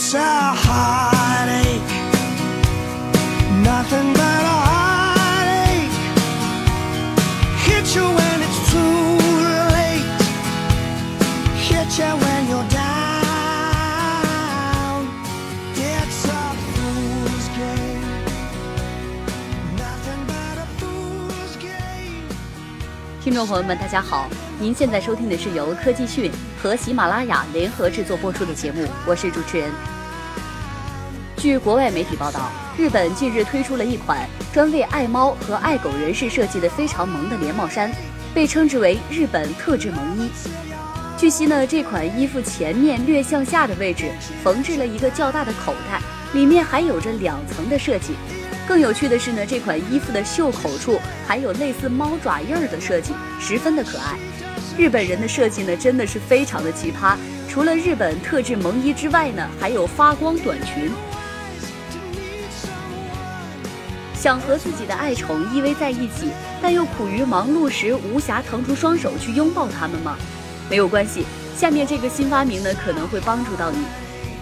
guitar 听众朋友们，大家好，您现在收听的是由科技讯和喜马拉雅联合制作播出的节目，我是主持人。据国外媒体报道，日本近日推出了一款专为爱猫和爱狗人士设计的非常萌的连帽衫，被称之为日本特制萌衣。据悉呢，这款衣服前面略向下的位置缝制了一个较大的口袋，里面还有着两层的设计。更有趣的是呢，这款衣服的袖口处还有类似猫爪印儿的设计，十分的可爱。日本人的设计呢，真的是非常的奇葩。除了日本特制萌衣之外呢，还有发光短裙。想和自己的爱宠依偎在一起，但又苦于忙碌时无暇腾出双手去拥抱它们吗？没有关系，下面这个新发明呢可能会帮助到你。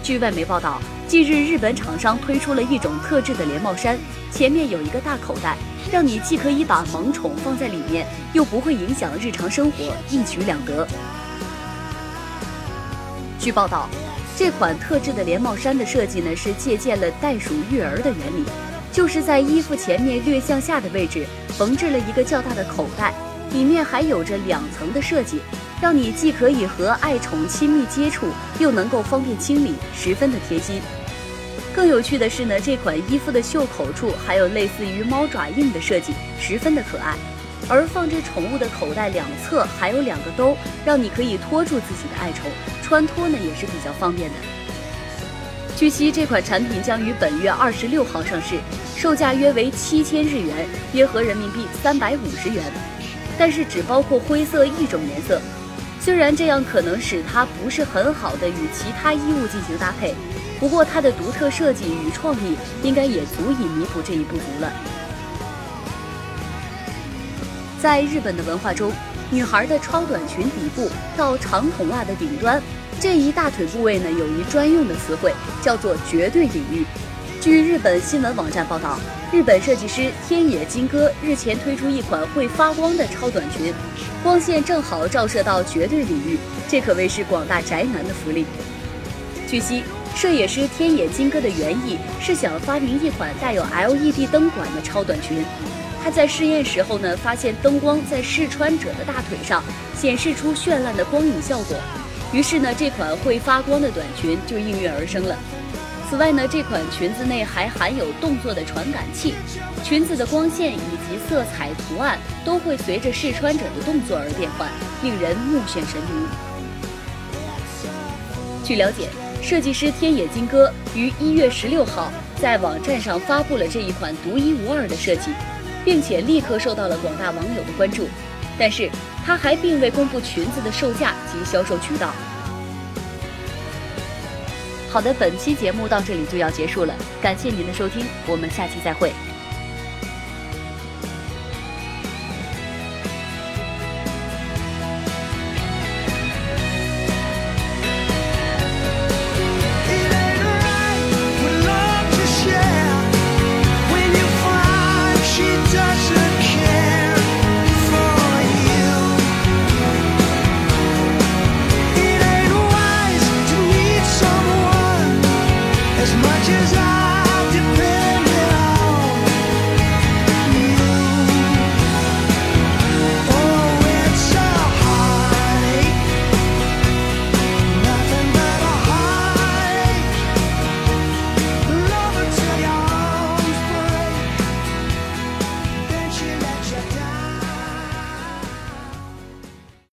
据外媒报道，近日日本厂商推出了一种特制的连帽衫，前面有一个大口袋，让你既可以把萌宠放在里面，又不会影响日常生活，一举两得。据报道，这款特制的连帽衫的设计呢，是借鉴了袋鼠育儿的原理，就是在衣服前面略向下的位置缝制了一个较大的口袋，里面还有着两层的设计，让你既可以和爱宠亲密接触，又能够方便清理，十分的贴心。更有趣的是呢，这款衣服的袖口处还有类似于猫爪印的设计，十分的可爱。而放置宠物的口袋两侧还有两个兜，让你可以托住自己的爱宠，穿脱呢也是比较方便的。据悉，这款产品将于本月二十六号上市，售价约为七千日元，约合人民币三百五十元，但是只包括灰色一种颜色。虽然这样可能使它不是很好的与其他衣物进行搭配，不过它的独特设计与创意应该也足以弥补这一不足了。在日本的文化中，女孩的超短裙底部到长筒袜的顶端这一大腿部位呢，有一专用的词汇，叫做“绝对领域”。据日本新闻网站报道，日本设计师天野金歌日前推出一款会发光的超短裙，光线正好照射到绝对领域，这可谓是广大宅男的福利。据悉，摄影师天野金歌的原意是想发明一款带有 LED 灯管的超短裙。他在试验时候呢，发现灯光在试穿者的大腿上显示出绚烂的光影效果，于是呢，这款会发光的短裙就应运而生了。此外呢，这款裙子内还含有动作的传感器，裙子的光线以及色彩图案都会随着试穿者的动作而变换，令人目眩神迷。据了解，设计师天野金歌于一月十六号在网站上发布了这一款独一无二的设计。并且立刻受到了广大网友的关注，但是他还并未公布裙子的售价及销售渠道。好的，本期节目到这里就要结束了，感谢您的收听，我们下期再会。